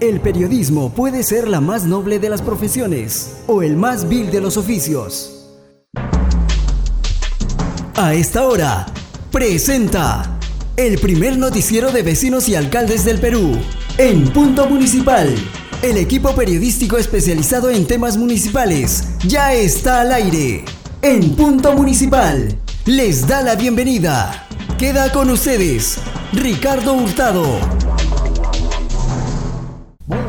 El periodismo puede ser la más noble de las profesiones o el más vil de los oficios. A esta hora, presenta el primer noticiero de vecinos y alcaldes del Perú, en Punto Municipal. El equipo periodístico especializado en temas municipales ya está al aire. En Punto Municipal, les da la bienvenida. Queda con ustedes, Ricardo Hurtado.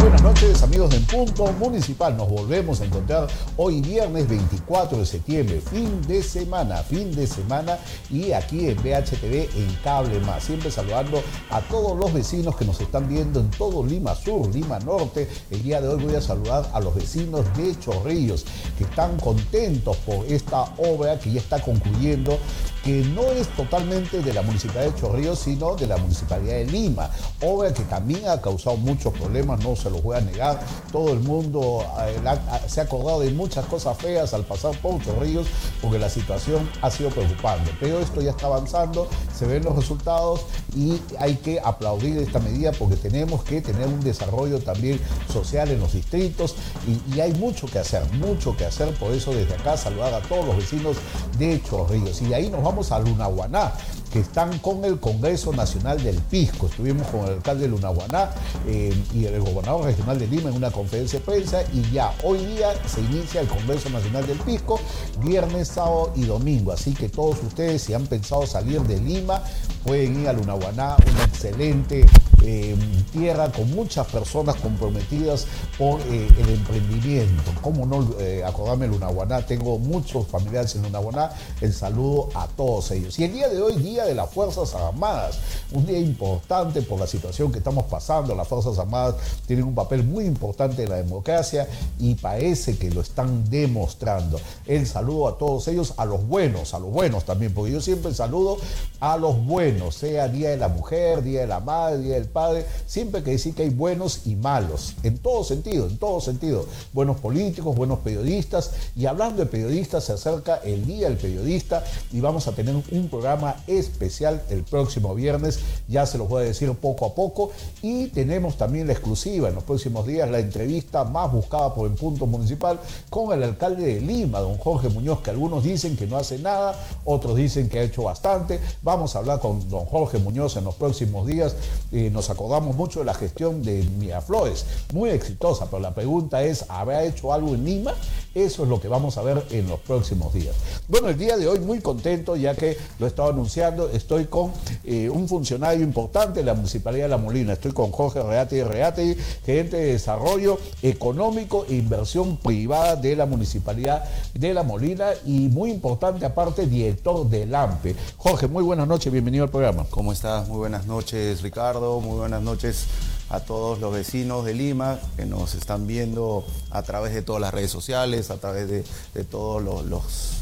Buenas noches amigos de Punto Municipal. Nos volvemos a encontrar hoy viernes 24 de septiembre, fin de semana, fin de semana y aquí en BHTV en Cable Más. Siempre saludando a todos los vecinos que nos están viendo en todo Lima Sur, Lima Norte. El día de hoy voy a saludar a los vecinos de Chorrillos que están contentos por esta obra que ya está concluyendo que no es totalmente de la Municipalidad de Chorrillos, sino de la Municipalidad de Lima. Obra que también ha causado muchos problemas, no se los voy a negar. Todo el mundo eh, se ha acordado de muchas cosas feas al pasar por Chorrillos, porque la situación ha sido preocupante. Pero esto ya está avanzando, se ven los resultados y hay que aplaudir esta medida porque tenemos que tener un desarrollo también social en los distritos y, hay mucho que hacer, mucho que hacer. Por eso desde acá saludar a todos los vecinos de Chorrillos. Y ahí a Lunaguaná, que están con el Congreso Nacional del Pisco. Estuvimos con el alcalde de Lunaguaná eh, y el gobernador regional de Lima en una conferencia de prensa y ya hoy día se inicia el Congreso Nacional del Pisco, viernes, sábado y domingo. Así que todos ustedes, si han pensado salir de Lima, pueden ir a Lunaguaná, una excelente eh, tierra con muchas personas comprometidas por eh, el emprendimiento. ¿Cómo no acordarme de Lunaguaná? Tengo muchos familiares en Lunaguaná. El saludo a todos ellos. Y el día de hoy, Día de las Fuerzas Armadas, un día importante por la situación que estamos pasando. Las Fuerzas Armadas tienen un papel muy importante en la democracia y parece que lo están demostrando. El saludo a todos ellos, a los buenos, a los buenos también, porque yo siempre saludo a los buenos, sea Día de la Mujer, Día de la Madre, Día del Padre, siempre que decir que hay buenos y malos, en todo sentido, en todo sentido. Buenos políticos, buenos periodistas, y hablando de periodistas, se acerca el Día del Periodista y vamos a tener un programa especial el próximo viernes, ya se los voy a decir poco a poco, y tenemos también la exclusiva en los próximos días, la entrevista más buscada por el punto municipal con el alcalde de Lima, don Jorge Muñoz, que algunos dicen que no hace nada, otros dicen que ha hecho bastante. Vamos a hablar con don Jorge Muñoz en los próximos días. Eh, nos acordamos mucho de la gestión de Miraflores, muy exitosa, pero la pregunta es, ¿habrá hecho algo en Lima? Eso es lo que vamos a ver en los próximos días. Bueno, el día de hoy muy contento ya que lo he estado anunciando, estoy con eh, un funcionario importante de la Municipalidad de La Molina, estoy con Jorge Reate Reate, gerente de Desarrollo Económico e Inversión Privada de la Municipalidad de La Molina y muy importante aparte, director del AMPE. Jorge, muy buenas noches, bienvenido al programa. ¿Cómo estás? Muy buenas noches, Ricardo, buenas noches a todos los vecinos de Lima que nos están viendo a través de todas las redes sociales, a través de, todos los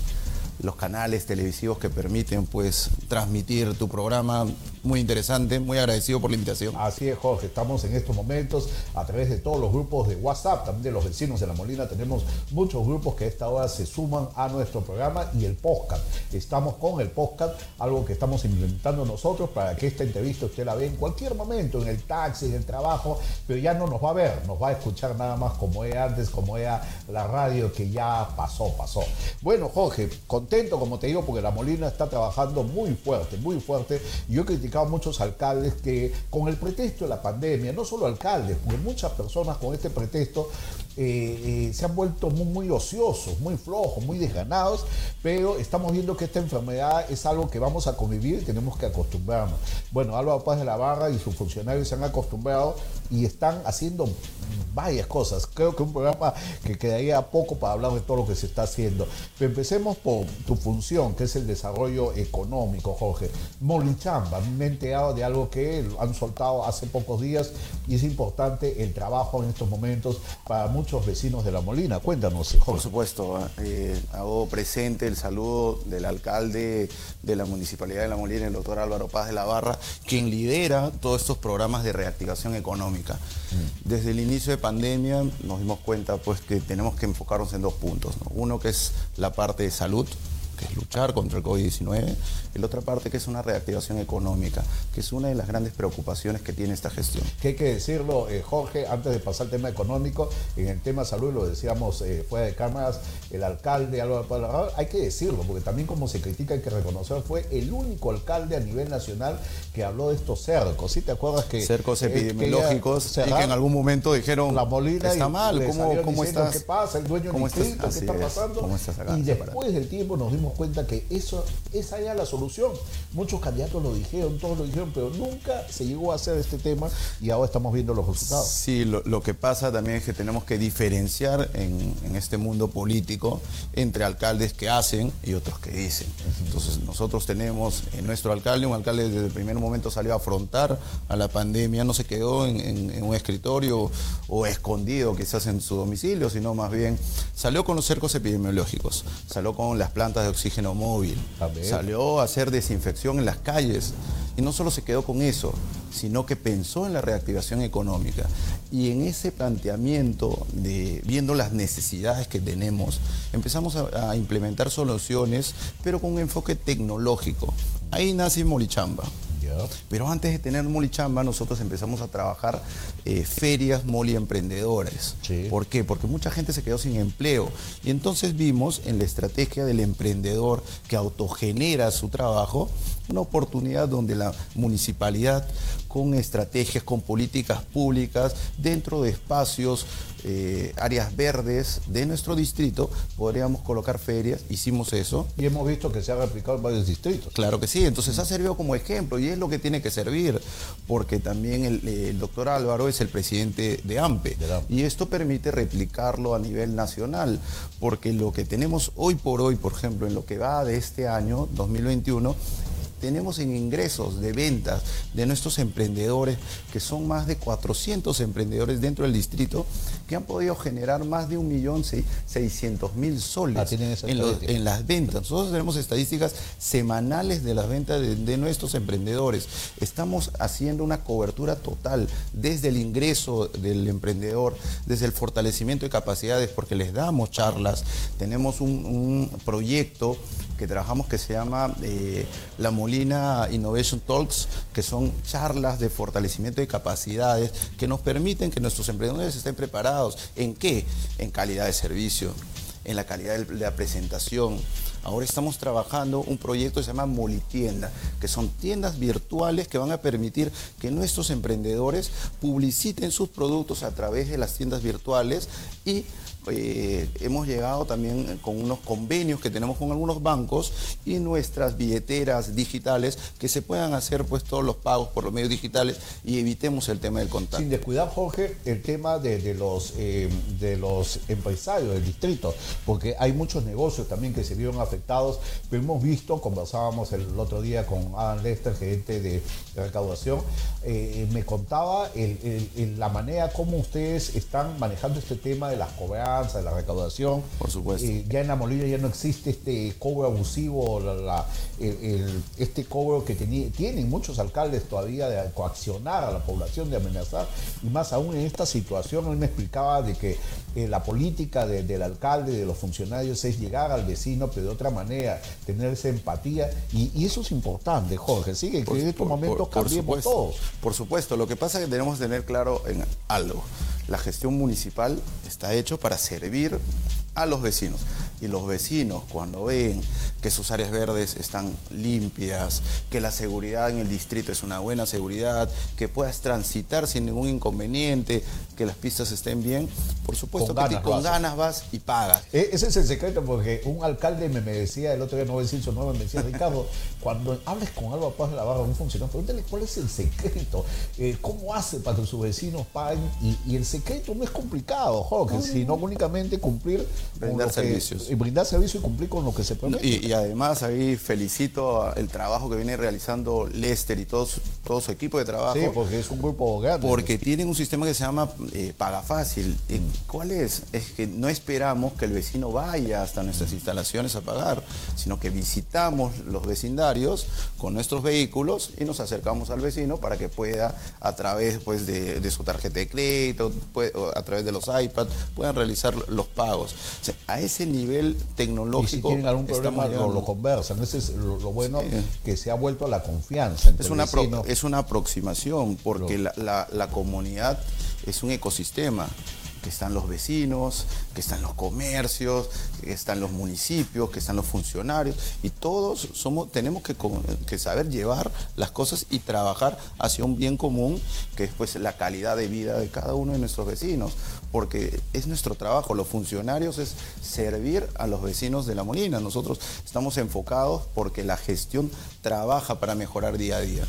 canales televisivos que permiten pues transmitir tu programa. Muy interesante, muy agradecido por la invitación. Así es, Jorge, estamos en estos momentos a través de todos los grupos de WhatsApp, también de los vecinos de La Molina, tenemos muchos grupos que a esta hora se suman a nuestro programa y el podcast. Estamos con el podcast, algo que estamos implementando nosotros para que esta entrevista usted la vea en cualquier momento, en el taxi, en el trabajo, pero ya no nos va a ver, nos va a escuchar nada más como era antes, como era la radio que ya pasó, pasó. Bueno, Jorge, con contento, como te digo, porque La Molina está trabajando muy fuerte, muy fuerte. Yo he criticado a muchos alcaldes que con el pretexto de la pandemia, no solo alcaldes, porque muchas personas con este pretexto eh, eh, se han vuelto muy, muy, ociosos, muy flojos, muy desganados, pero estamos viendo que esta enfermedad es algo que vamos a convivir y tenemos que acostumbrarnos. Bueno, Álvaro Paz de la Barra y sus funcionarios se han acostumbrado y están haciendo varias cosas. Creo que un programa que quedaría poco para hablar de todo lo que se está haciendo. Pero empecemos por tu función, que es el desarrollo económico, Jorge. Molichamba, me he enterado de algo que han soltado hace pocos días y es importante el trabajo en estos momentos para muchos vecinos de La Molina. Cuéntanos, Jorge. Por supuesto, eh, hago presente el saludo del alcalde de la Municipalidad de La Molina, el doctor Álvaro Paz de la Barra, quien lidera todos estos programas de reactivación económica. Mm. Desde el inicio de pandemia nos dimos cuenta pues que tenemos que enfocarnos en dos puntos. Uno que es la parte de salud, que es luchar contra el COVID-19, y la otra parte que es una reactivación económica, que es una de las grandes preocupaciones que tiene esta gestión. Que hay que decirlo, eh, Jorge, antes de pasar al tema económico, en el tema salud, lo decíamos eh, fuera de cámaras, el alcalde Álvaro hay que decirlo, porque también como se critica hay que reconocer, fue el único alcalde a nivel nacional que habló de estos cercos. ¿Sí te acuerdas que... Cercos epidemiológicos y que en algún momento dijeron, la Molina está mal, ¿cómo, cómo estás? ¿Qué pasa? El dueño del distrito, ¿qué está pasando? y después del tiempo nos dimos cuenta que eso, esa era la solución. Muchos candidatos lo dijeron, todos lo dijeron, pero nunca se llegó a hacer este tema y ahora estamos viendo los resultados. Sí, lo, que pasa también es que tenemos que diferenciar en, en este mundo político entre alcaldes que hacen y otros que dicen. Entonces nosotros tenemos en nuestro alcalde, un alcalde desde el primer momento salió a afrontar a la pandemia, no se quedó en, un escritorio o escondido quizás en su domicilio, sino más bien salió con los cercos epidemiológicos, salió con las plantas de oxígeno móvil, salió a hacer desinfección en las calles y no solo se quedó con eso, sino que pensó en la reactivación económica. Y en ese planteamiento de viendo las necesidades que tenemos, empezamos a, a implementar soluciones, pero con un enfoque tecnológico. Ahí nace Molichamba. Pero antes de tener Molichamba, nosotros empezamos a trabajar eh, ferias Moli emprendedores. ¿Por qué? Porque mucha gente se quedó sin empleo. Y entonces vimos en la estrategia del emprendedor que autogenera su trabajo una oportunidad donde la municipalidad con estrategias, con políticas públicas, dentro de espacios, eh, áreas verdes de nuestro distrito, podríamos colocar ferias, hicimos eso. Y hemos visto que se ha replicado en varios distritos. Claro que sí, entonces ha servido como ejemplo y es lo que tiene que servir, porque también el, doctor Álvaro es el presidente de AMPE, y esto permite replicarlo a nivel nacional, porque lo que tenemos hoy por hoy, por ejemplo, en lo que va de este año, 2021, tenemos en ingresos de ventas de nuestros emprendedores, que son más de 400 emprendedores dentro del distrito, que han podido generar más de 1.600.000 soles ah, en, las ventas. Nosotros tenemos estadísticas semanales de las ventas de, nuestros emprendedores. Estamos haciendo una cobertura total desde el ingreso del emprendedor, desde el fortalecimiento de capacidades, porque les damos charlas. Tenemos un proyecto que trabajamos que se llama eh, La Molina Innovation Talks, que son charlas de fortalecimiento de capacidades que nos permiten que nuestros emprendedores estén preparados. ¿En qué? En calidad de servicio, en la calidad de la presentación. Ahora estamos trabajando un proyecto que se llama Molitienda, que son tiendas virtuales que van a permitir que nuestros emprendedores publiciten sus productos a través de las tiendas virtuales y eh, hemos llegado también con unos convenios que tenemos con algunos bancos y nuestras billeteras digitales que se puedan hacer pues todos los pagos por los medios digitales y evitemos el tema del contacto. Sin descuidar, Jorge, el tema de, los, eh, de los empresarios del distrito, porque hay muchos negocios también que se vieron afectados, pero hemos visto, conversábamos el otro día con Adam Lester, gerente de, recaudación, eh, me contaba la manera como ustedes están manejando este tema de las cobradas de la recaudación. Por supuesto. Eh, ya en la Molina ya no existe este cobro abusivo, este cobro que tienen muchos alcaldes todavía de coaccionar a la población, de amenazar, y más aún en esta situación, él me explicaba de que eh, la política del alcalde, de los funcionarios, es llegar al vecino, pero de otra manera, tener esa empatía, y, eso es importante, Jorge, sigue que en estos momentos cambiemos todos. Por supuesto, lo que pasa es que tenemos que tener claro en algo. La gestión municipal está hecho para servir a los vecinos. Y los vecinos cuando ven que sus áreas verdes están limpias, que la seguridad en el distrito es una buena seguridad, que puedas transitar sin ningún inconveniente, que las pistas estén bien, por supuesto con que ganas con ganas vas y pagas. E, ese es el secreto porque un alcalde me, decía, el otro día no voy a decir su nombre, me decía, Ricardo, cuando hables con Alba Paz de la Barra, un funcionario, pregúntale cuál es el secreto, eh, cómo hace para que sus vecinos paguen y, el secreto no es complicado, Jorge, sino únicamente cumplir brindar servicios. y brindar servicio y cumplir con lo que se promete. Y, además ahí felicito el trabajo que viene realizando Lester y todo su, todo su equipo de trabajo. Sí, porque es un grupo grande. Porque tienen un sistema que se llama eh, paga fácil. ¿Cuál es? Es que no esperamos que el vecino vaya hasta nuestras instalaciones a pagar, sino que visitamos los vecindarios con nuestros vehículos y nos acercamos al vecino para que pueda, a través pues, de, su tarjeta de crédito, a través de los iPads, puedan realizar los pagos. A ese nivel tecnológico. Y si tienen algún problema, lo, conversan. Ese es lo, bueno que se ha vuelto a la confianza. es, una es una aproximación, porque la, la comunidad es un ecosistema que están los vecinos, que están los comercios, que están los municipios, que están los funcionarios, y todos somos, tenemos que, saber llevar las cosas y trabajar hacia un bien común, que es pues la calidad de vida de cada uno de nuestros vecinos, porque es nuestro trabajo, los funcionarios es servir a los vecinos de la Molina, nosotros estamos enfocados porque la gestión trabaja para mejorar día a día.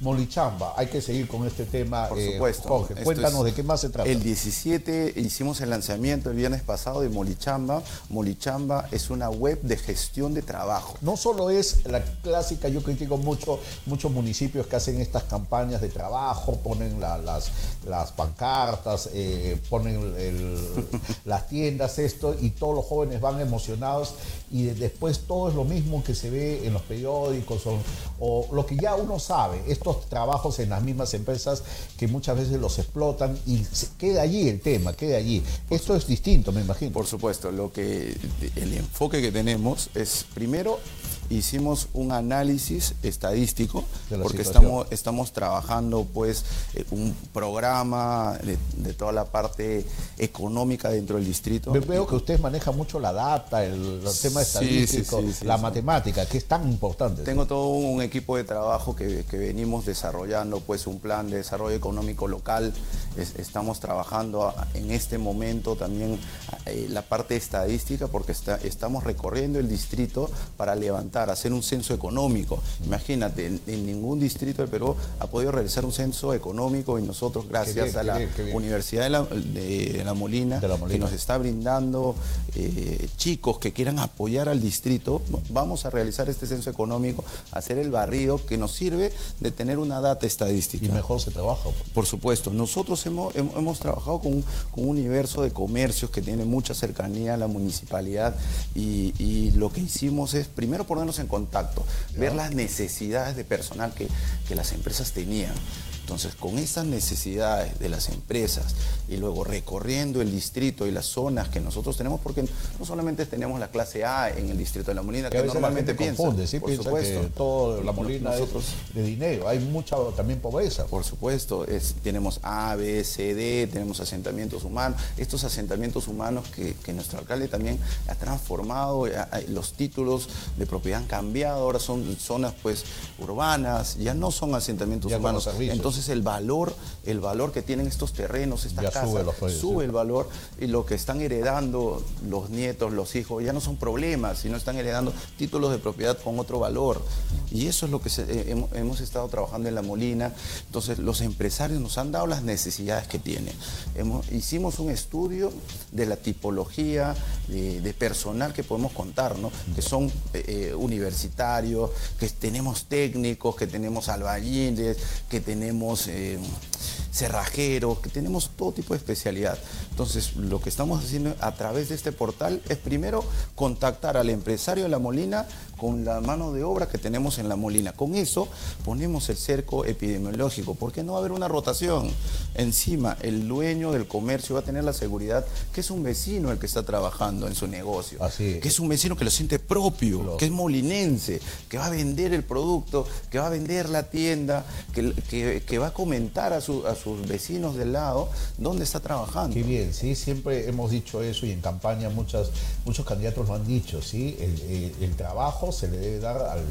Molichamba, hay que seguir con este tema. Por eh, supuesto. Jorge, cuéntanos de qué más se trata. El 17 hicimos el lanzamiento el viernes pasado de Molichamba. Molichamba es una web de gestión de trabajo. No solo es la clásica, yo critico mucho muchos municipios que hacen estas campañas de trabajo, ponen las, las pancartas, eh, ponen las tiendas, esto, y todos los jóvenes van emocionados y después todo es lo mismo que se ve en los periódicos o, o lo que ya uno sabe. Esto trabajos en las mismas empresas que muchas veces los explotan y queda allí el tema, queda allí. Esto es distinto, me imagino. Por supuesto, lo que el enfoque que tenemos es primero hicimos un análisis estadístico porque estamos, estamos trabajando pues eh, un programa de, toda la parte económica dentro del distrito. Veo que usted maneja mucho la data, el, tema estadístico, la matemática, que es tan importante. Tengo todo un equipo de trabajo que, venimos desarrollando pues un plan de desarrollo económico local. estamos trabajando en este momento también eh, la parte estadística porque está, estamos recorriendo el distrito para levantar hacer un censo económico. Imagínate, en, ningún distrito del Perú ha podido realizar un censo económico y nosotros, gracias a la Universidad de la, Molina, que nos está brindando eh, chicos que quieran apoyar al distrito, vamos a realizar este censo económico, hacer el barrido que nos sirve de tener una data estadística. Y mejor se trabaja. Por supuesto, nosotros hemos, hemos, trabajado con, un universo de comercios que tiene mucha cercanía a la municipalidad y, y lo que hicimos es primero ponernos en contacto, ver las necesidades de personal que, que las empresas tenían. Entonces, con esas necesidades de las empresas y luego recorriendo el distrito y las zonas que nosotros tenemos, porque no solamente tenemos la clase A en el distrito de La Molina, que, normalmente piensa, confunde, ¿sí? por supuesto. Que todo La Molina nosotros, es de dinero, hay mucha también pobreza. Por supuesto, es, tenemos A, B, C, D, tenemos asentamientos humanos, estos asentamientos humanos que, nuestro alcalde también ha transformado, los títulos de propiedad han cambiado, ahora son zonas pues urbanas, ya no son asentamientos humanos. Entonces, el valor, el valor que tienen estos terrenos, esta casa, sube, el valor y lo que están heredando los nietos, los hijos, ya no son problemas, sino están heredando títulos de propiedad con otro valor. Y eso es lo que eh, hemos, estado trabajando en La Molina. Entonces, los empresarios nos han dado las necesidades que tienen. hicimos un estudio de la tipología de, personal que podemos contar, ¿no? que son eh, eh, universitarios, que tenemos técnicos, que tenemos albañiles, que tenemos eh, cerrajeros, que tenemos todo tipo de especialidad. Entonces, lo que estamos haciendo a través de este portal es primero contactar al empresario de La Molina con la mano de obra que tenemos en La Molina. Con eso ponemos el cerco epidemiológico, porque no va a haber una rotación. Encima, el dueño del comercio va a tener la seguridad que es un vecino el que está trabajando en su negocio, que es un vecino que lo siente propio, que es molinense, que va a vender el producto, que va a vender la tienda, que, que, va a comentar a, su, a sus vecinos del lado dónde está trabajando. Qué bien, sí, siempre hemos dicho eso y en campaña muchas, muchos candidatos lo han dicho, ¿sí? El, trabajo se le debe dar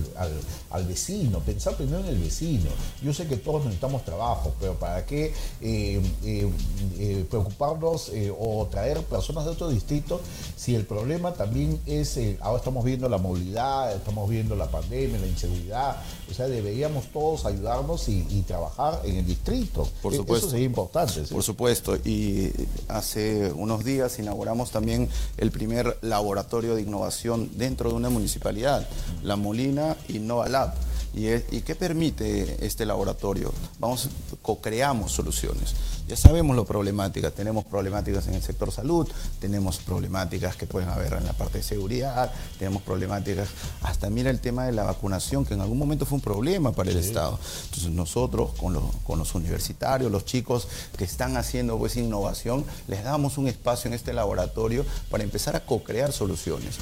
al, vecino, pensar primero en el vecino. Yo sé que todos necesitamos trabajo, pero ¿para qué eh, eh, eh, preocuparnos o traer personas de otro distrito si el problema también es, ahora estamos viendo la movilidad, estamos viendo la pandemia, la inseguridad, o sea, deberíamos todos ayudarnos y, trabajar en el distrito. Por supuesto. Eso sería importante. Por supuesto. Y hace unos días inauguramos también el primer laboratorio de innovación dentro de una municipalidad, La Molina Innova Lab ¿Y, ¿Y qué permite este laboratorio? Vamos, co-creamos soluciones. Ya sabemos lo problemáticas, tenemos problemáticas en el sector salud, tenemos problemáticas que pueden haber en la parte de seguridad, tenemos problemáticas, hasta mira el tema de la vacunación, que en algún momento fue un problema para el Estado. Entonces nosotros, con los, con los universitarios, los chicos que están haciendo pues innovación, les damos un espacio en este laboratorio para empezar a co-crear soluciones.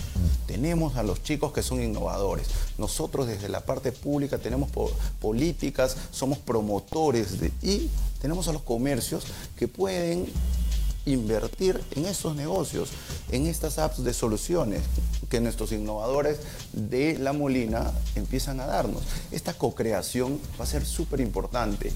Tenemos a los chicos que son innovadores. Nosotros desde la parte pública tenemos políticas, somos promotores de, y tenemos a los comercios que pueden invertir en estos negocios, en estas apps de soluciones que nuestros innovadores de La Molina empiezan a darnos. Esta co-creación va a ser súper importante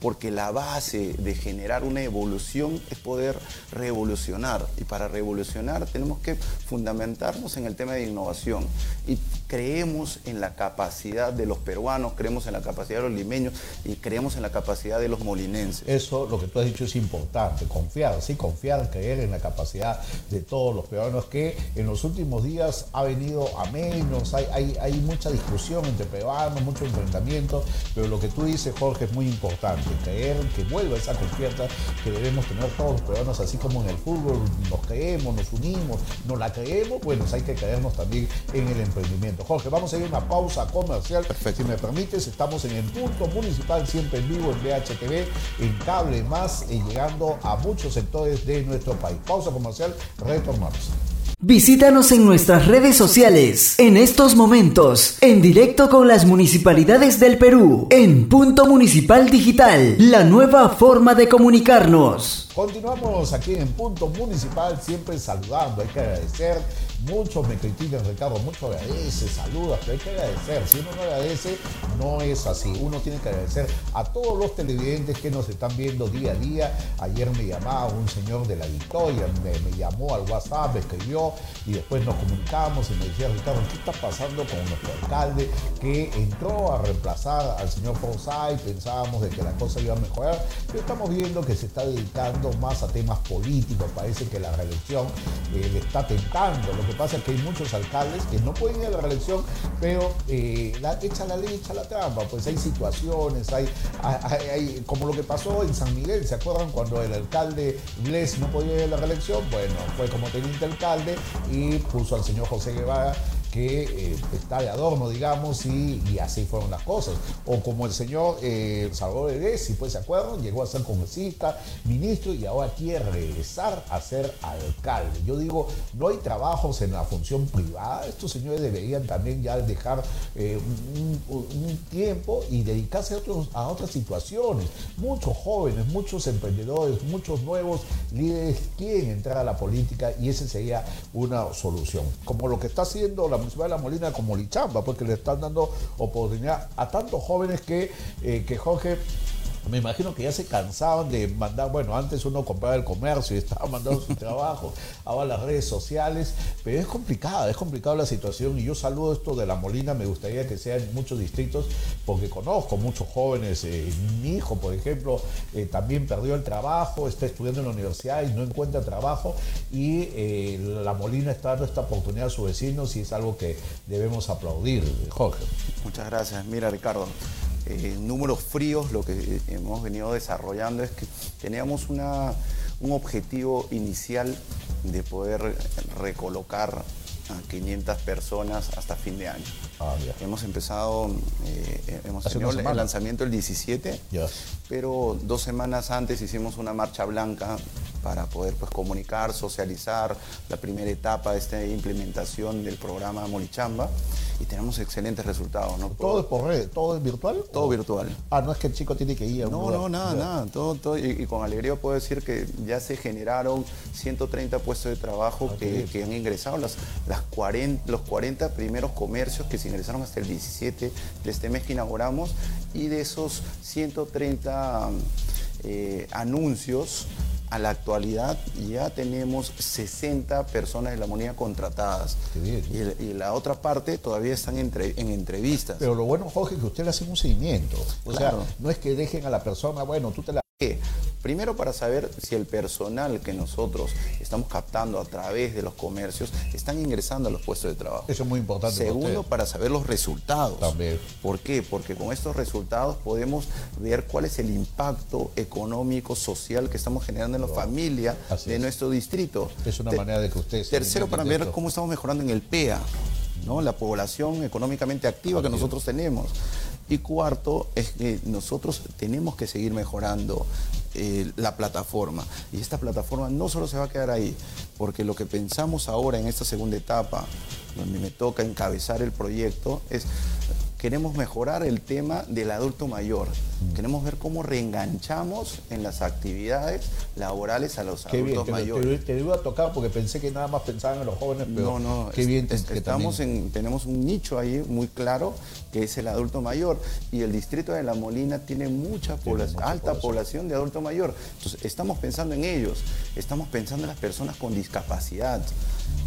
porque la base de generar una evolución es poder revolucionar. Y para revolucionar tenemos que fundamentarnos en el tema de innovación. Y creemos en la capacidad de los peruanos, creemos en la capacidad de los limeños y creemos en la capacidad de los molinenses. Eso, lo que tú has dicho es importante, confiar, sí, confiar, creer en la capacidad de todos los peruanos que en los últimos días ha venido a menos, hay, hay, mucha discusión entre peruanos, mucho enfrentamiento, pero lo que tú dices, Jorge, es muy importante, creer que vuelva esa confianza que debemos tener todos los peruanos, así como en el fútbol nos creemos, nos unimos, nos la creemos, bueno, hay que creernos también en el emprendimiento. Jorge, vamos a ir a una pausa comercial. Perfecto. Si me permites, estamos en el punto municipal, siempre en vivo en BHTV, en cable más, y llegando a muchos sectores de nuestro país. Pausa comercial, retornamos. Visítanos en nuestras redes sociales, en estos momentos, en directo con las municipalidades del Perú, en Punto Municipal Digital, la nueva forma de comunicarnos. Continuamos aquí en Punto Municipal, siempre saludando, hay que agradecer Muchos me critican, Ricardo, mucho agradece, saluda, pero hay que agradecer. Si uno no agradece, no es así. Uno tiene que agradecer a todos los televidentes que nos están viendo día a día. Ayer me llamaba un señor de la Victoria, me, llamó al WhatsApp, me escribió y después nos comunicamos y me decía, Ricardo, ¿qué está pasando con nuestro alcalde que entró a reemplazar al señor Forsyth? Pensábamos de que la cosa iba a mejorar, pero estamos viendo que se está dedicando más a temas políticos. Parece que la reelección eh, le está tentando que pasa es que hay muchos alcaldes que no pueden ir a la reelección, pero eh, echa la ley, echa la trampa. Pues hay situaciones, hay, como lo que pasó en San Miguel, ¿se acuerdan cuando el alcalde inglés no podía ir a la reelección? Bueno, fue como teniente alcalde y puso al señor José Guevara que eh, está de adorno, digamos, y, así fueron las cosas. O como el señor eh, Salvador si pues se acuerdan, llegó a ser congresista, ministro y ahora quiere regresar a ser alcalde. Yo digo, no hay trabajos en la función privada, estos señores deberían también ya dejar eh, un, tiempo y dedicarse a, a otras situaciones. Muchos jóvenes, muchos emprendedores, muchos nuevos líderes quieren entrar a la política y esa sería una solución. Como lo que está haciendo la Municipal de La Molina como Lichamba, porque le están dando oportunidad a tantos jóvenes que, eh, que Jorge me imagino que ya se cansaban de mandar, bueno, antes uno compraba el comercio y estaba mandando su trabajo, ahora las redes sociales, pero es complicada, es complicada la situación y yo saludo esto de La Molina, me gustaría que sea en muchos distritos porque conozco muchos jóvenes, eh, mi hijo, por ejemplo, eh, también perdió el trabajo, está estudiando en la universidad y no encuentra trabajo y eh, La Molina está dando esta oportunidad a sus vecinos y es algo que debemos aplaudir, Jorge. Muchas gracias. Mira, Ricardo, eh, números fríos, lo que hemos venido desarrollando es que teníamos una, un objetivo inicial de poder recolocar a 500 personas hasta fin de año. Ah, hemos empezado, eh, hemos tenido el lanzamiento el 17, pero dos semanas antes hicimos una marcha blanca para poder pues, comunicar, socializar la primera etapa de esta implementación del programa Molichamba y tenemos excelentes resultados. ¿no? ¿Todo es por red? ¿Todo es virtual? Todo virtual. Ah, no es que el chico tiene que ir a un No, no, nada, nada. Todo, todo, y, con alegría puedo decir que ya se generaron 130 puestos de trabajo que, han ingresado, las, las 40, los 40 primeros comercios que se ingresaron hasta el 17 de este mes que inauguramos y de esos 130 eh, anuncios a la actualidad ya tenemos 60 personas de la moneda contratadas. Y, la otra parte todavía están en entrevistas. Pero lo bueno, Jorge, es que usted le hace un seguimiento. O sea, no es que dejen a la persona, bueno, tú te la... Primero para saber si el personal que nosotros estamos captando a través de los comercios están ingresando a los puestos de trabajo. Eso es muy importante. Segundo, para saber los resultados. También. ¿Por qué? Porque con estos resultados podemos ver cuál es el impacto económico, social que estamos generando en la familia Así de es. nuestro distrito. Es una Te- manera de que ustedes... Tercero, para ver cómo estamos mejorando en el PEA, ¿no? la población económicamente activa que nosotros tenemos. Y cuarto, es que nosotros tenemos que seguir mejorando eh, la plataforma. Y esta plataforma no solo se va a quedar ahí, porque lo que pensamos ahora en esta segunda etapa, donde me toca encabezar el proyecto, es queremos mejorar el tema del adulto mayor. Mm. Queremos ver cómo reenganchamos en las actividades laborales a los Qué bien, adultos te, mayores. te, te iba a tocar porque pensé que nada más pensaban en los jóvenes, pero No, no, qué es- bien es- que estamos también- en, tenemos un nicho ahí muy claro que es el adulto mayor y el distrito de La Molina tiene mucha población, mucha alta población. población de adulto mayor. Entonces, estamos pensando en ellos, estamos pensando en las personas con discapacidad.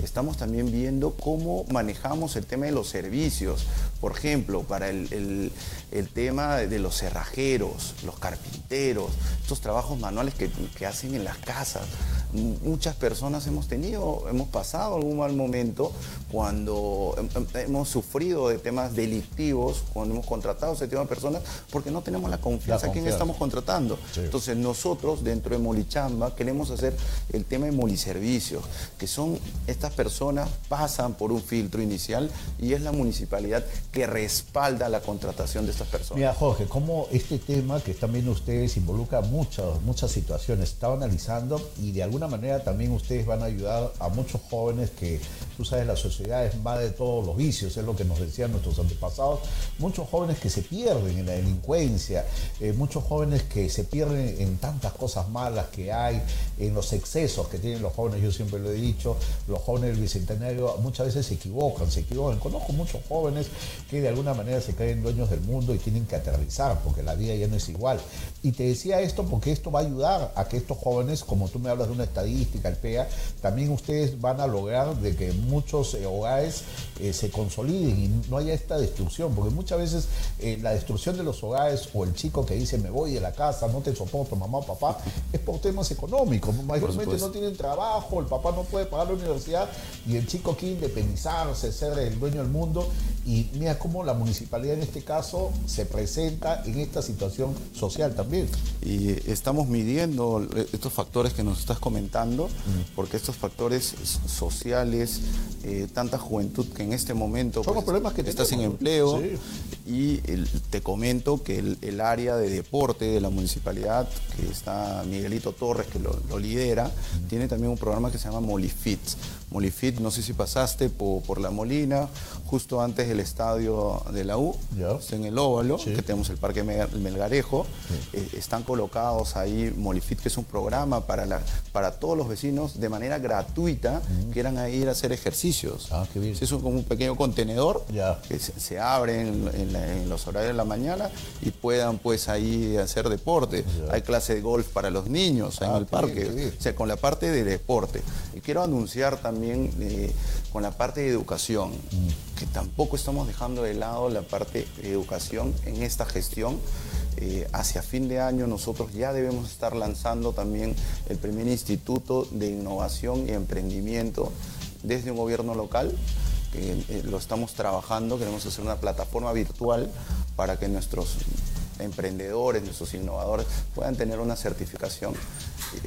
Estamos también viendo cómo manejamos el tema de los servicios. Por ejemplo, para el, el- tema de los cerrajeros, los carpinteros, estos trabajos manuales que, que hacen en las casas. Muchas personas hemos tenido, hemos pasado algún mal momento cuando hem- hem- hemos sufrido de temas delictivos, cuando hemos contratado a ese tipo de personas, porque no tenemos la confianza quien confianza. estamos contratando. Sí. Entonces nosotros dentro de Molichamba queremos hacer el tema de Moliservicios, que son estas personas pasan por un filtro inicial y es la municipalidad que respalda la contratación de estas personas. Mira, Jorge, cómo este tema que están viendo ustedes involucra muchas, muchas situaciones. Estaba analizando y de alguna manera también ustedes van a ayudar a muchos jóvenes que, tú sabes, la sociedad es más de todos los vicios, es lo que nos decían nuestros antepasados. Muchos jóvenes que se pierden en la delincuencia, eh, muchos jóvenes que se pierden en tantas cosas malas que hay, en los excesos que tienen los jóvenes, yo siempre lo he dicho, los jóvenes del Bicentenario muchas veces se equivocan, se equivocan. Conozco muchos jóvenes que de alguna manera se creen dueños del mundo y tienen que aterrizar porque la vida ya no es igual. Y te decía esto porque esto va a ayudar a que estos jóvenes, como tú me hablas de una estadística, el PEA, también ustedes van a lograr de que muchos eh, hogares eh, se consoliden y no haya esta destrucción, porque muchas veces eh, la destrucción de los hogares o el chico que dice me voy de la casa, no te soporto mamá o papá, es por temas económicos. Mayormente no tienen trabajo, el papá no puede pagar la universidad y el chico quiere independizarse, ser el dueño del mundo. Y mira cómo la municipalidad en este caso se presenta en esta situación social también. Y estamos midiendo estos factores que nos estás comentando, Mm. porque estos factores sociales, eh, tanta juventud que en este momento Son los problemas que está sin empleo. Sí. Y el- te comento que el, el área de deporte de la municipalidad, que está Miguelito Torres, que lo, lo lidera, Mm. tiene también un programa que se llama Molifit. Molifit, no sé si pasaste po- por, La Molina, justo antes del estadio de la U, en el óvalo, Sí. que tenemos el Parque Melgarejo. Eh, están colocados ahí Molifit, que es un programa para, la, para todos los vecinos de manera gratuita, quieran a ir a hacer ejercicios. Ah, qué bien. Es un- como un pequeño contenedor que se, se abre en, en la- en los horarios de la mañana y puedan pues ahí hacer deporte. Hay clase de golf para los niños en Ah, el parque, bien, qué bien. o sea, con la parte de deporte. Y quiero anunciar también eh, con la parte de educación, Mm. Que tampoco estamos dejando de lado la parte de educación en esta gestión. Eh, hacia fin de año nosotros ya debemos estar lanzando también el primer instituto de innovación y emprendimiento desde un gobierno local eh, lo estamos trabajando, queremos hacer una plataforma virtual para que nuestros emprendedores, nuestros innovadores puedan tener una certificación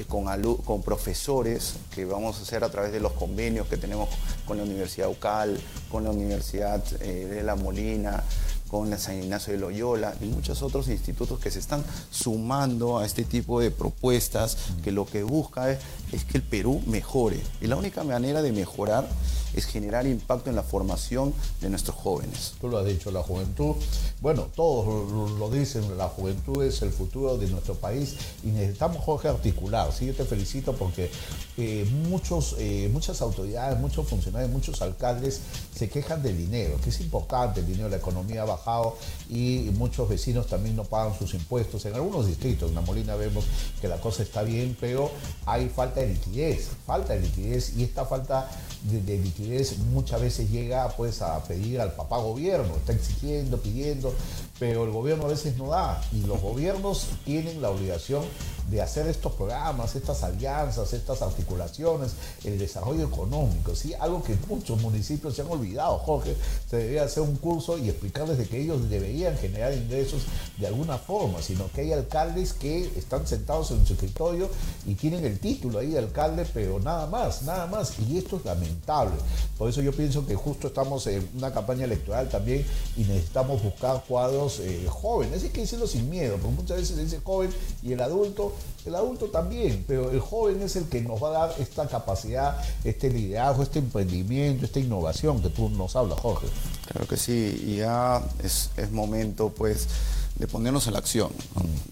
con, alu- con profesores que vamos a hacer a través de los convenios que tenemos con la Universidad UCAL, con la Universidad eh, de La Molina, con la San Ignacio de Loyola y muchos otros institutos que se están sumando a este tipo de propuestas que lo que busca es que el Perú mejore. Y la única manera de mejorar es generar impacto en la formación de nuestros jóvenes. Tú lo has dicho, la juventud, bueno, todos lo, dicen, la juventud es el futuro de nuestro país y necesitamos, Jorge, articular. Sí, yo te felicito porque eh, muchos, eh, muchas autoridades, muchos funcionarios, muchos alcaldes se quejan del dinero, que es importante el dinero, la economía ha bajado y muchos vecinos también no pagan sus impuestos. En algunos distritos, en La Molina vemos que la cosa está bien, pero hay falta de liquidez, falta de liquidez y esta falta de, de liquidez muchas veces llega pues a pedir al papá gobierno, está exigiendo, pidiendo, pero el gobierno a veces no da y los gobiernos tienen la obligación de hacer estos programas, estas alianzas, estas articulaciones, el desarrollo económico, ¿sí? Algo que muchos municipios se han olvidado, Jorge. Se debería hacer un curso y explicarles de que ellos deberían generar ingresos de alguna forma, sino que hay alcaldes que están sentados en su escritorio y tienen el título ahí de alcalde, pero nada más, nada más. Y esto es lamentable. Por eso yo pienso que justo estamos en una campaña electoral también y necesitamos buscar cuadros eh, jóvenes. Hay que decirlo sin miedo, porque muchas veces se dice joven y el adulto, el adulto también, pero el joven es el que nos va a dar esta capacidad, este liderazgo, este emprendimiento, esta innovación que tú nos hablas, Jorge. Claro que sí, y ya es, es momento pues de ponernos a la acción.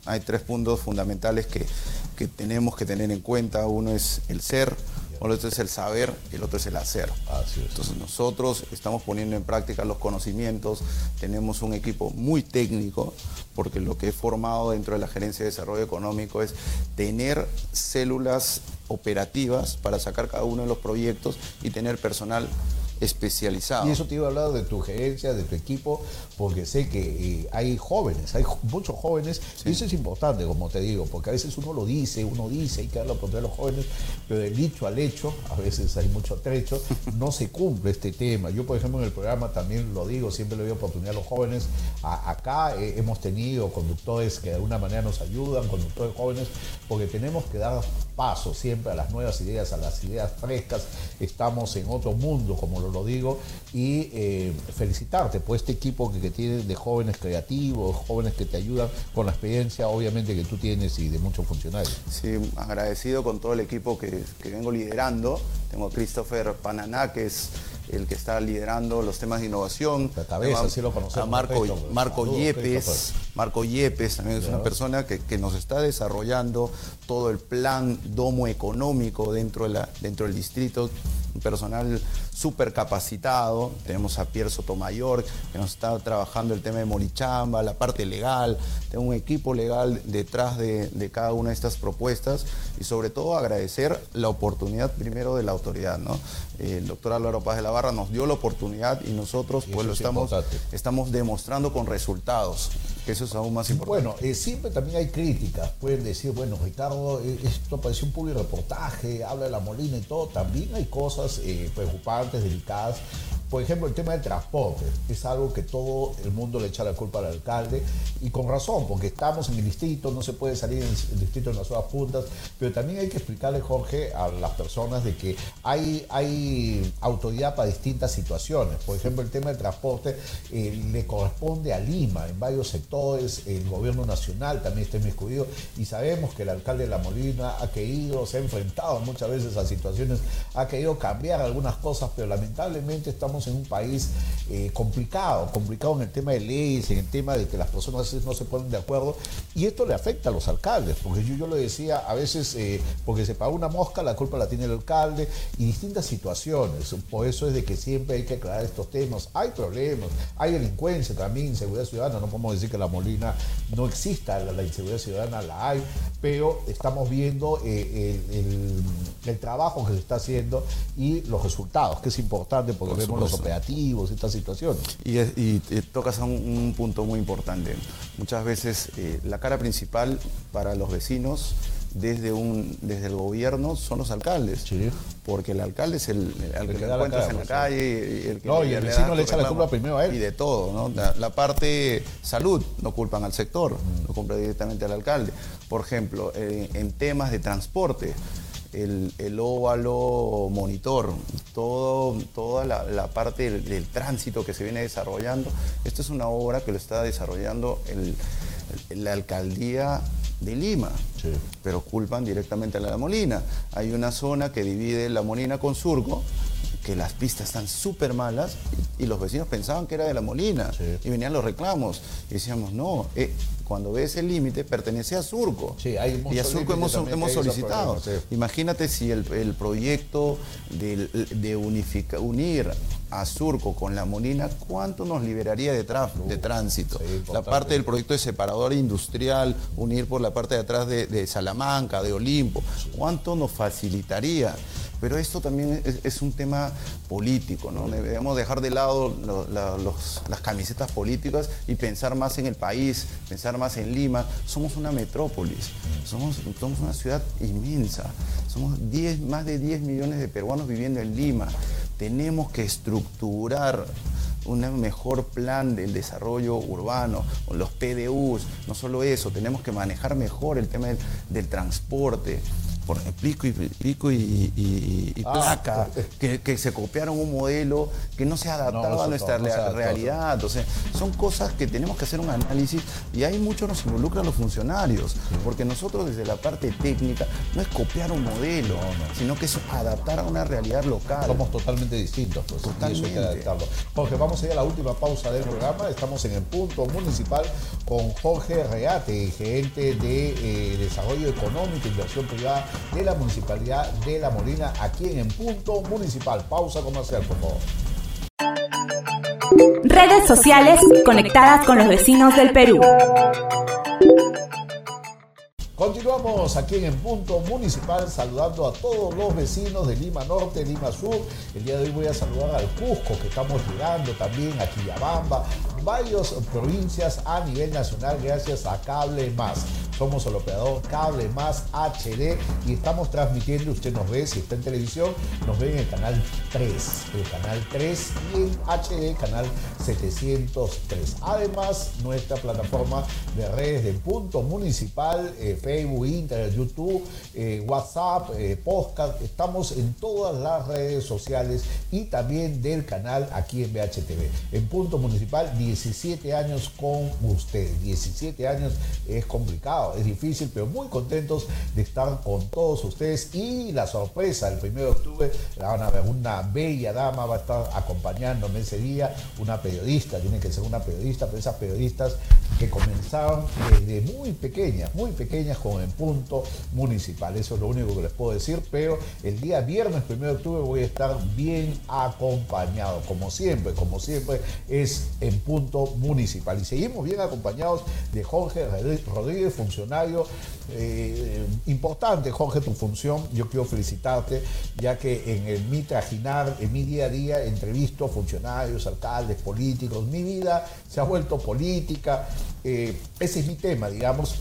Hay tres puntos fundamentales que, que, tenemos que tener en cuenta. Uno es el ser, otro es el saber y el otro es el hacer. Entonces nosotros estamos poniendo en práctica los conocimientos, tenemos un equipo muy técnico, porque lo que he formado dentro de la gerencia de desarrollo económico es tener células operativas para sacar cada uno de los proyectos y tener personal especializado. Y eso te iba a hablar de tu gerencia, de tu equipo, porque sé que eh, hay jóvenes, hay muchos jóvenes, y eso es importante, como te digo, porque a veces uno lo dice, uno dice, hay que darle la oportunidad a los jóvenes, pero del dicho al hecho, a veces hay mucho trecho, no se cumple este tema. Yo, por ejemplo, en el programa también lo digo, siempre le doy oportunidad a los jóvenes. acá eh, hemos tenido conductores que de alguna manera nos ayudan, conductores jóvenes, porque tenemos que dar paso siempre a las nuevas ideas, a las ideas frescas. Estamos en otro mundo, como lo digo, y eh, felicitarte por este equipo que, que tienes de jóvenes creativos, jóvenes que te ayudan con la experiencia, obviamente, que tú tienes y de muchos funcionarios. Sí, agradecido con todo el equipo que, que vengo liderando. Tengo a Christopher Pananá, que es el que está liderando los temas de innovación. La cabeza, sí lo conocemos. A Marco, Marco Yepes. Marco Yepes también es una persona que, que, nos está desarrollando todo el plan domo económico dentro, de la, dentro del distrito un personal súper capacitado. Tenemos a Pierre Sotomayor, que nos está trabajando el tema de Morichamba, la parte legal. Tengo un equipo legal detrás de, de, cada una de estas propuestas y sobre todo agradecer la oportunidad primero de la autoridad. ¿no? El doctor Álvaro Paz de la Barra nos dio la oportunidad y nosotros y pues lo estamos, estamos demostrando con resultados, eso es aún más importante. Bueno, eh, siempre también hay críticas. Pueden decir, bueno, Ricardo, eh, esto pareció un público reportaje, habla de la Molina y todo. También hay cosas eh, preocupantes, delicadas. Por ejemplo, el tema del transporte es algo que todo el mundo le echa la culpa al alcalde y con razón, porque estamos en el distrito, no se puede salir en el distrito en las horas puntas, pero también hay que explicarle, Jorge, a las personas de que hay, hay autoridad para distintas situaciones. Por ejemplo, el tema del transporte le corresponde a Lima en varios sectores, el gobierno nacional también está inmiscuido y sabemos que el alcalde de La Molina ha querido, se ha enfrentado muchas veces a situaciones, ha querido cambiar algunas cosas, pero lamentablemente estamos en un país eh, complicado, complicado en el tema de leyes, en el tema de que las personas no se ponen de acuerdo, y esto le afecta a los alcaldes, porque yo, yo lo decía, a veces eh, porque se paga una mosca, la culpa la tiene el alcalde, y distintas situaciones, por eso es de que siempre hay que aclarar estos temas, hay problemas, hay delincuencia también, inseguridad ciudadana, no podemos decir que la Molina no exista, la, la inseguridad ciudadana la hay, pero estamos viendo eh, el, el, el, trabajo que se está haciendo y los resultados, que es importante porque Por vemos los operativos, estas situaciones. Y, y, y tocas un, un, punto muy importante. Muchas veces eh, la cara principal para los vecinos desde, un, desde el gobierno son los alcaldes. Sí. Porque el alcalde es el, el, el que, lo encuentras en la calle. Y el que no, y el vecino le, echa la culpa primero a él. Y de todo, ¿no? La, la parte salud no culpan al sector, mm. no culpan directamente al alcalde. Por ejemplo, eh, en temas de transporte, el, el, óvalo monitor, todo, toda la, la parte del, del, tránsito que se viene desarrollando. Esto es una obra que lo está desarrollando el, la alcaldía de Lima, sí. pero culpan directamente a la Molina. Hay una zona que divide la Molina con Surco, que las pistas están súper malas y, los vecinos pensaban que era de la Molina sí. y venían los reclamos y decíamos, no, eh, cuando ves el límite pertenece a Surco sí, hay y a Surco hemos, hemos solicitado. Problemas. Imagínate si el, el proyecto de, de unifica, unir a Surco con la Molina, ¿cuánto nos liberaría de, uh, de tránsito? Sí, la parte del proyecto de separador industrial, unir por la parte de atrás de, de Salamanca, de Olimpo, ¿cuánto nos facilitaría? Pero esto también es, un tema político, ¿no? Debemos dejar de lado las camisetas políticas y pensar más en el país, pensar más en Lima. Somos una metrópolis, somos, somos una ciudad inmensa, somos 10, más de 10 millones de peruanos viviendo en Lima. Tenemos que estructurar un mejor plan del desarrollo urbano, los PDUs, no solo eso, tenemos que manejar mejor el tema del transporte por pico y, pico y, ah, placa, que, se copiaron un modelo que no se adaptaba a nuestra realidad. Entonces, son cosas que tenemos que hacer un análisis y ahí mucho nos involucran los funcionarios, porque nosotros desde la parte técnica no es copiar un modelo, sino que es adaptar a una realidad local. Somos totalmente distintos, pues, totalmente. adaptarlo. Jorge, vamos a ir a la última pausa del programa. Estamos en el punto municipal con Jorge Reate, gerente de eh, Desarrollo Económico e Inversión Privada de la Municipalidad de La Molina, aquí en En Punto Municipal. Pausa comercial, por favor. Redes sociales conectadas con los vecinos del Perú. Continuamos aquí en el punto municipal saludando a todos los vecinos de Lima Norte, Lima Sur. El día de hoy voy a saludar al Cusco que estamos llegando también a Quillabamba, varias provincias a nivel nacional gracias a Cable Más. Somos el operador Cable Más HD y estamos transmitiendo, usted nos ve, si está en televisión, nos ve en el canal 3, el canal 3 y en HD canal 703. Además, nuestra plataforma de redes de punto municipal, eh, Facebook, Internet, YouTube, eh, WhatsApp, eh, podcast, estamos en todas las redes sociales y también del canal aquí en BHTV. En punto municipal, 17 años con ustedes. 17 años es complicado es difícil, pero muy contentos de estar con todos ustedes. Y la sorpresa, el 1 de octubre, van a ver una bella dama, va a estar acompañándome ese día, una periodista, tiene que ser una periodista, pero esas periodistas que comenzaron desde muy pequeñas, muy pequeñas con el punto municipal. Eso es lo único que les puedo decir, pero el día viernes 1 de octubre voy a estar bien acompañado, como siempre, como siempre es en punto municipal. Y seguimos bien acompañados de Jorge Rodríguez, funcionario eh, importante, Jorge, tu función. Yo quiero felicitarte, ya que en mi trajinar, en mi día a día, entrevisto funcionarios, alcaldes, políticos. Mi vida se ha vuelto política. Eh, ese es mi tema, digamos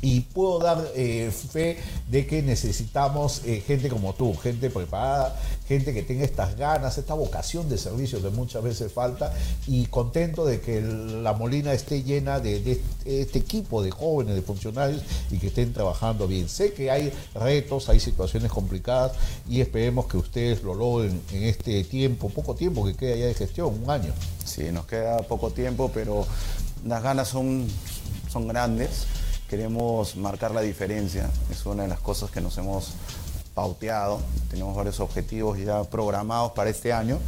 y puedo dar eh, fe de que necesitamos eh, gente como tú, gente preparada, gente que tenga estas ganas, esta vocación de servicio que muchas veces falta y contento de que la Molina esté llena de, este equipo de jóvenes, de funcionarios y que estén trabajando bien. Sé que hay retos, hay situaciones complicadas y esperemos que ustedes lo logren en este tiempo, poco tiempo que queda ya de gestión, un año. Sí, nos queda poco tiempo, pero las ganas son, son grandes queremos marcar la diferencia. Es una de las cosas que nos hemos pauteado, tenemos varios objetivos ya programados para este año.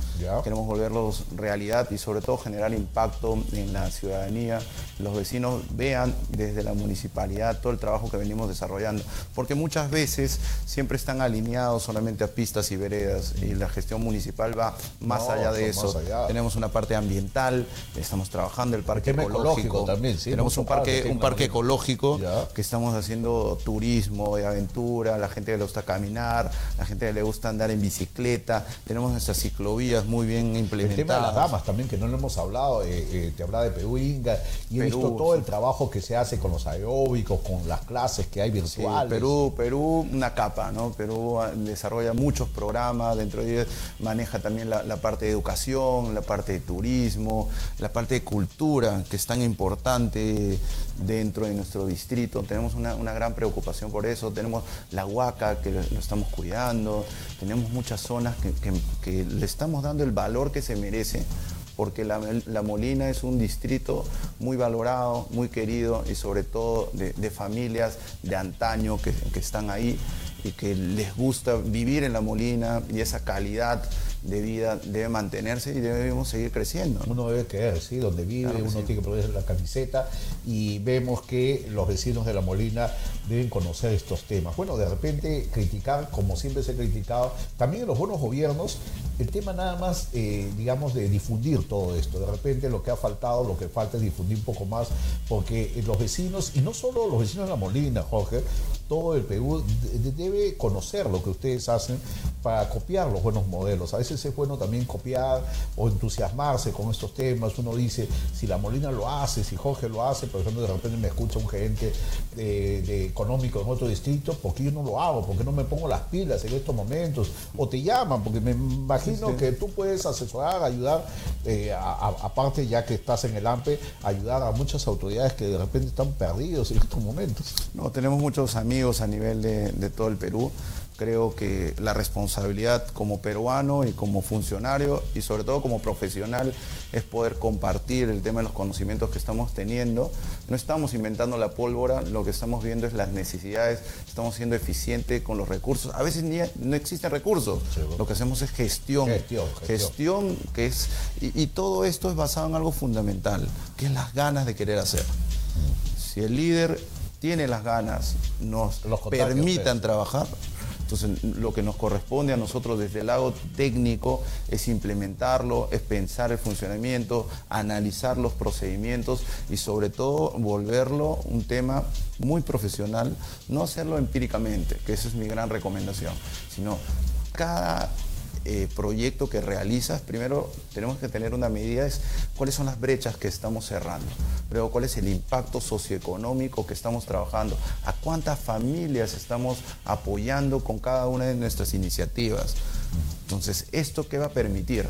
Queremos volverlos realidad y sobre todo generar impacto en la ciudadanía, los vecinos vean desde la municipalidad todo el trabajo que venimos desarrollando, porque muchas veces siempre están alineados solamente a pistas y veredas y la gestión municipal va más allá de eso. Tenemos una parte ambiental, estamos trabajando el parque ecológico, también, tenemos un parque, un parque ecológico que estamos haciendo turismo de aventura, la gente que le gusta caminar la gente que le gusta andar en bicicleta, tenemos nuestras ciclovías muy bien implementadas. El tema de las damas también, que no lo hemos hablado, eh, eh, te hablaba de Perú Inga, y he visto todo el trabajo que se hace con los aeróbicos, con las clases que hay virtuales. Perú, Perú, una capa, ¿no? Perú ah, desarrolla muchos programas, dentro de ellos maneja también la, parte de educación, la parte de turismo, la parte de cultura, que es tan importante dentro de nuestro distrito. Tenemos una, gran preocupación por eso. Tenemos la Huaca, que lo estamos cuidando. Tenemos muchas zonas que, le estamos dando el valor que se merece porque la, Molina es un distrito muy valorado, muy querido y sobre todo de, familias de antaño que, que, están ahí y que les gusta vivir en la Molina y esa calidad de vida debe mantenerse y debemos seguir creciendo. Uno debe quedar, ¿sí? Donde vive, uno tiene que poner la camiseta y vemos que los vecinos de La Molina deben conocer estos temas. Bueno, de repente criticar, como siempre se ha criticado, también en los buenos gobiernos, el tema nada más, eh, digamos, de difundir todo esto. De repente lo que ha faltado, lo que falta es difundir un poco más, porque los vecinos, y no solo los vecinos de La Molina, Jorge, todo el Perú debe conocer lo que ustedes hacen, para copiar los buenos modelos. A veces es bueno también copiar o entusiasmarse con estos temas. Uno dice, si la Molina lo hace, si Jorge lo hace, por ejemplo, de repente me escucha un gerente de, económico en otro distrito, ¿por qué yo no lo hago? ¿Por qué no me pongo las pilas en estos momentos? O te llaman, porque me imagino que tú puedes asesorar, ayudar, eh, aparte ya que estás en el AMPE, ayudar a muchas autoridades que de repente están perdidos en estos momentos. No, tenemos muchos amigos a nivel de, de todo el Perú creo que la responsabilidad como peruano y como funcionario y sobre todo como profesional es poder compartir el tema de los conocimientos que estamos teniendo. No estamos inventando la pólvora, lo que estamos viendo es las necesidades, estamos siendo eficientes con los recursos. A veces ni, no existen recursos, lo que hacemos es gestión. Gestión, gestión. que es, y, y todo esto es basado en algo fundamental, que es las ganas de querer hacer. Si el líder tiene las ganas, nos permitan trabajar, entonces, lo que nos corresponde a nosotros desde el lado técnico es implementarlo, es pensar el funcionamiento, analizar los procedimientos y sobre todo volverlo un tema muy profesional, no hacerlo empíricamente, que esa es mi gran recomendación, sino cada eh, proyecto que realizas, primero tenemos que tener una medida, es cuáles son las brechas que estamos cerrando, luego cuál es el impacto socioeconómico que estamos trabajando, a cuántas familias estamos apoyando con cada una de nuestras iniciativas. Entonces, ¿esto qué va a permitir?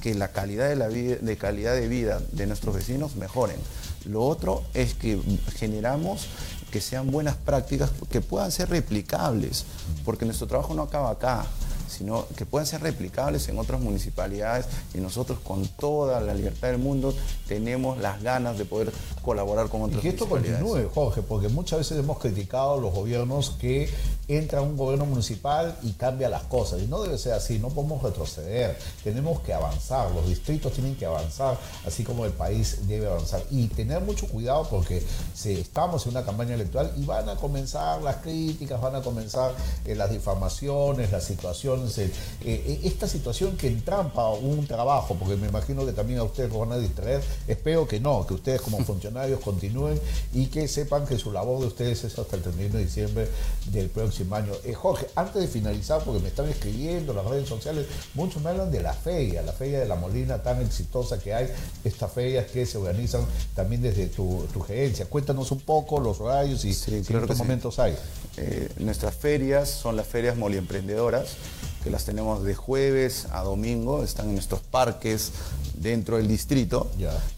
Que la calidad de, la vida, de calidad de vida de nuestros vecinos mejoren. Lo otro es que generamos que sean buenas prácticas que puedan ser replicables, porque nuestro trabajo no acaba acá sino que puedan ser replicables en otras municipalidades. Y nosotros con toda la libertad del mundo tenemos las ganas de poder colaborar con otras y que esto continúe, Jorge, porque muchas veces hemos criticado a los gobiernos que entra un gobierno municipal y cambia las cosas. Y no debe ser así, no podemos retroceder, tenemos que avanzar, los distritos tienen que avanzar, así como el país debe avanzar. Y tener mucho cuidado porque si estamos en una campaña electoral y van a comenzar las críticas, van a comenzar eh, las difamaciones, las situaciones, eh, eh, esta situación que entrampa un trabajo, porque me imagino que también a ustedes lo van a distraer, espero que no, que ustedes como funcionarios continúen y que sepan que su labor de ustedes es hasta el 31 de diciembre del próximo año. Eh, Jorge, antes de finalizar, porque me están escribiendo las redes sociales, muchos me hablan de la feria, la feria de la Molina tan exitosa que hay, estas ferias que se organizan también desde tu, gerencia. Cuéntanos un poco los horarios y sí, qué momentos hay. Eh, nuestras ferias son las ferias moliemprendedoras, que las tenemos de jueves a domingo, están en nuestros parques dentro del distrito.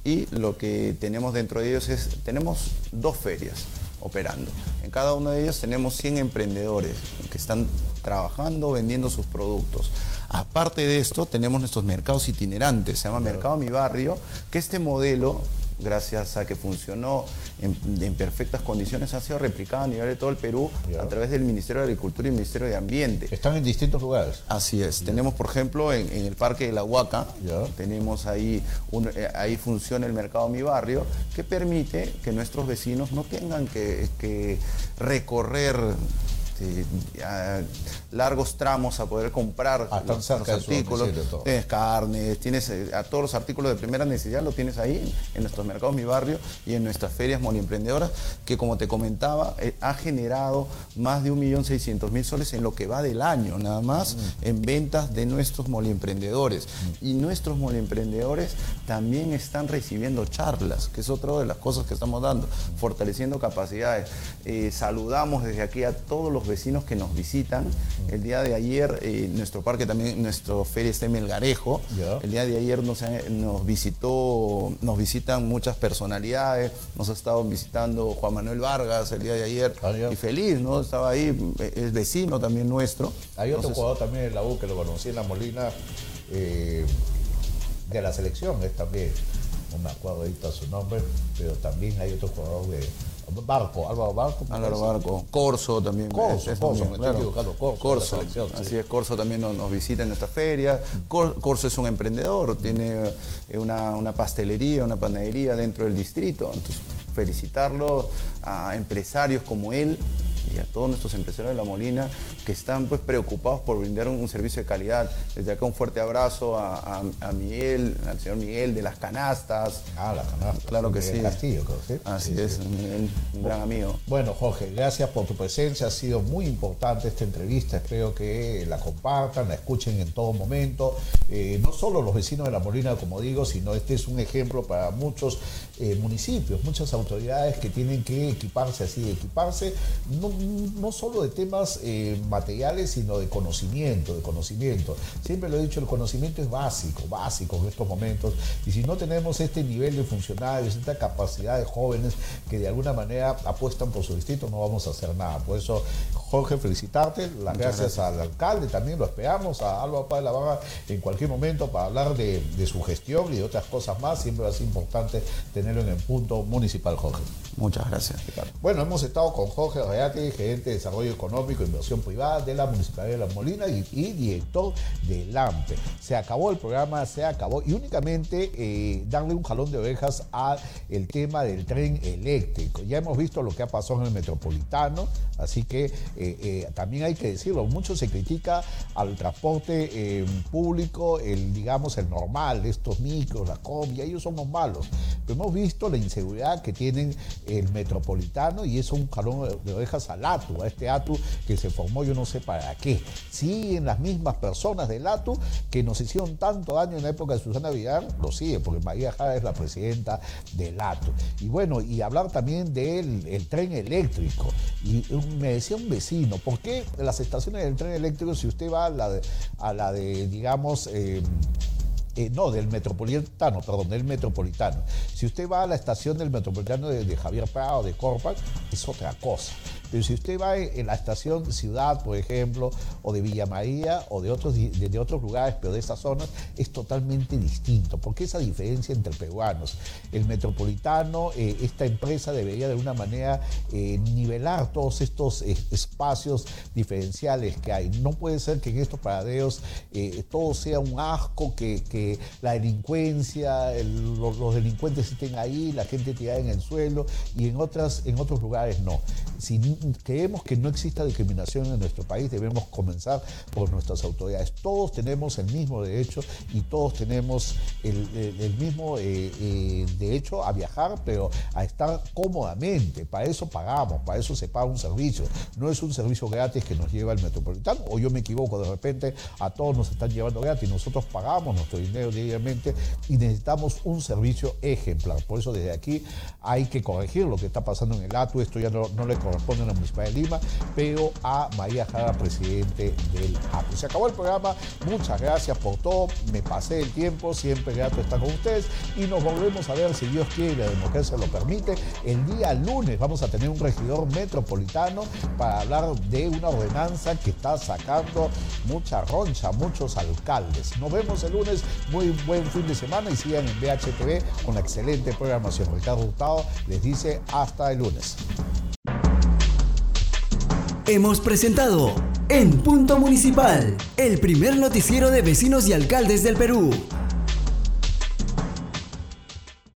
Y lo que tenemos dentro de ellos es, tenemos dos ferias operando. En cada uno de ellos tenemos 100 emprendedores que están trabajando, vendiendo sus productos. Aparte de esto, tenemos nuestros mercados itinerantes, se llama Mercado Mi Barrio, que este modelo gracias a que funcionó en, perfectas condiciones, ha sido replicado a nivel de todo el Perú a través del Ministerio de Agricultura y el Ministerio de Ambiente. Están en distintos lugares. Así es. Tenemos, por ejemplo, en, el Parque de la Huaca, tenemos ahí, eh, ahí funciona el Mercado Mi Barrio, que permite que nuestros vecinos no tengan que, que recorrer este, largos tramos a poder comprar ah, los, artículos. Tienes carnes, tienes eh, a todos los artículos de primera necesidad, lo tienes ahí en nuestros mercados Mi Barrio y en nuestras ferias moliemprendedoras, que como te comentaba, eh, ha generado más de 1.600.000 soles en lo que va del año, nada más, mm. en ventas de nuestros moliemprendedores. Mm. Y nuestros moliemprendedores también están recibiendo charlas, que es otra de las cosas que estamos dando, fortaleciendo capacidades. Eh, saludamos desde aquí a todos los vecinos que nos visitan. El día de ayer, eh, nuestro parque también, nuestro feria está en Melgarejo. El día de ayer nos, nos, visitó, nos visitan muchas personalidades. Nos ha estado visitando Juan Manuel Vargas el día de ayer. Ah, y feliz, ¿no? Estaba ahí, es vecino también nuestro. Hay otro jugador también en la U que lo conocí en la Molina eh, de la selección, es también, no me acuerdo ahorita su nombre, pero también hay otro jugador de Barco, Álvaro Barco. Álvaro Barco. Corso también. Corso, Corso, me estoy equivocando. Corso. así es, Corso también nos, visita en nuestra feria. Corso es un emprendedor, tiene eh, una, pastelería, una panadería dentro del distrito. Entonces, felicitarlo a empresarios como él y a todos nuestros empresarios de La Molina que están pues preocupados por brindar un, servicio de calidad. Desde acá un fuerte abrazo a, Miguel, al señor Miguel de las canastas. Ah, las canastas. Claro que sí. Castillo, ¿sí? Así es, Un, gran amigo. Bueno, Jorge, gracias por tu presencia. Ha sido muy importante esta entrevista. Espero que la compartan, la escuchen en todo momento. Eh, no solo los vecinos de La Molina, como digo, sino este es un ejemplo para muchos eh, municipios, muchas autoridades que tienen que equiparse así, equiparse no, no solo de temas eh, materiales, sino de conocimiento, de conocimiento. Siempre lo he dicho, el conocimiento es básico, básico en estos momentos. Y si no tenemos este nivel de funcionarios, esta capacidad de jóvenes que de alguna manera apuestan por su distrito, no vamos a hacer nada. Por eso, Jorge, felicitarte, las gracias, al alcalde, también lo esperamos, a Álvaro Paz de la Barra en cualquier momento para hablar de, de su gestión y de otras cosas más. Siempre va a ser importante tenerlo en el punto municipal, Jorge. Muchas gracias, Ricardo. Bueno, hemos estado con Jorge Reati, gerente de Desarrollo Económico e Inversión Privada de la Municipalidad de La Molina y, director de LAMPE. Se acabó el programa, se acabó y únicamente eh, darle un jalón de orejas al tema del tren eléctrico. Ya hemos visto lo que ha pasado en el metropolitano, así que eh, eh, también hay que decirlo, mucho se critica al transporte público, el digamos el normal, estos micros, la combi, ellos son los malos. Pero hemos visto la inseguridad que tienen el metropolitano y es un jalón de orejas al ATU, a este ATU que se formó yo no sé para qué. Siguen las mismas personas del ATU que nos hicieron tanto daño en la época de Susana Villar, lo sigue, porque María Jara es la presidenta del ATU. Y bueno, y hablar también del tren eléctrico. Y me decía un vecino, ¿por qué las estaciones del tren eléctrico, si usted va a la de, a la de digamos, em, eh, no, del metropolitano, perdón, del metropolitano. Si usted va a la estación del metropolitano de, Javier Prado, de Corpac, es otra cosa. Pero si usted va en la estación Ciudad, por ejemplo, o de Villa María, o de otros, de, otros lugares, pero de esas zonas, es totalmente distinto. ¿Por qué esa diferencia entre peruanos? El metropolitano, eh, esta empresa debería de alguna manera eh, nivelar todos estos eh, espacios diferenciales que hay. No puede ser que en estos paradeos todo sea un asco, que, la delincuencia, los, delincuentes estén ahí, la gente tirada en el suelo, y en, otras, en otros lugares no. Si creemos que no exista discriminación en nuestro país, debemos comenzar por nuestras autoridades. Todos tenemos el mismo derecho y todos tenemos el, mismo eh, eh, derecho a viajar, pero a estar cómodamente. Para eso pagamos, para eso se paga un servicio. No es un servicio gratis que nos lleva el metropolitano, o yo me equivoco, de repente a todos nos están llevando gratis. Nosotros pagamos nuestro dinero diariamente y necesitamos un servicio ejemplar. Por eso desde aquí hay que corregir lo que está pasando en el ATU. Esto ya no, no le corresponde la Municipalidad de Lima, pero a María Jara, presidente del APU. Se acabó el programa, muchas gracias por todo, me pasé el tiempo, siempre grato estar con ustedes. Y nos volvemos a ver, si Dios quiere y la democracia lo permite, el día lunes. Vamos a tener un regidor metropolitano para hablar de una ordenanza que está sacando mucha roncha, muchos alcaldes. Nos vemos el lunes, muy buen fin de semana y sigan en BHTV con la excelente programación. Ricardo Hurtado les dice hasta el lunes hemos presentado En Punto Municipal, el primer noticiero de vecinos y alcaldes del Perú.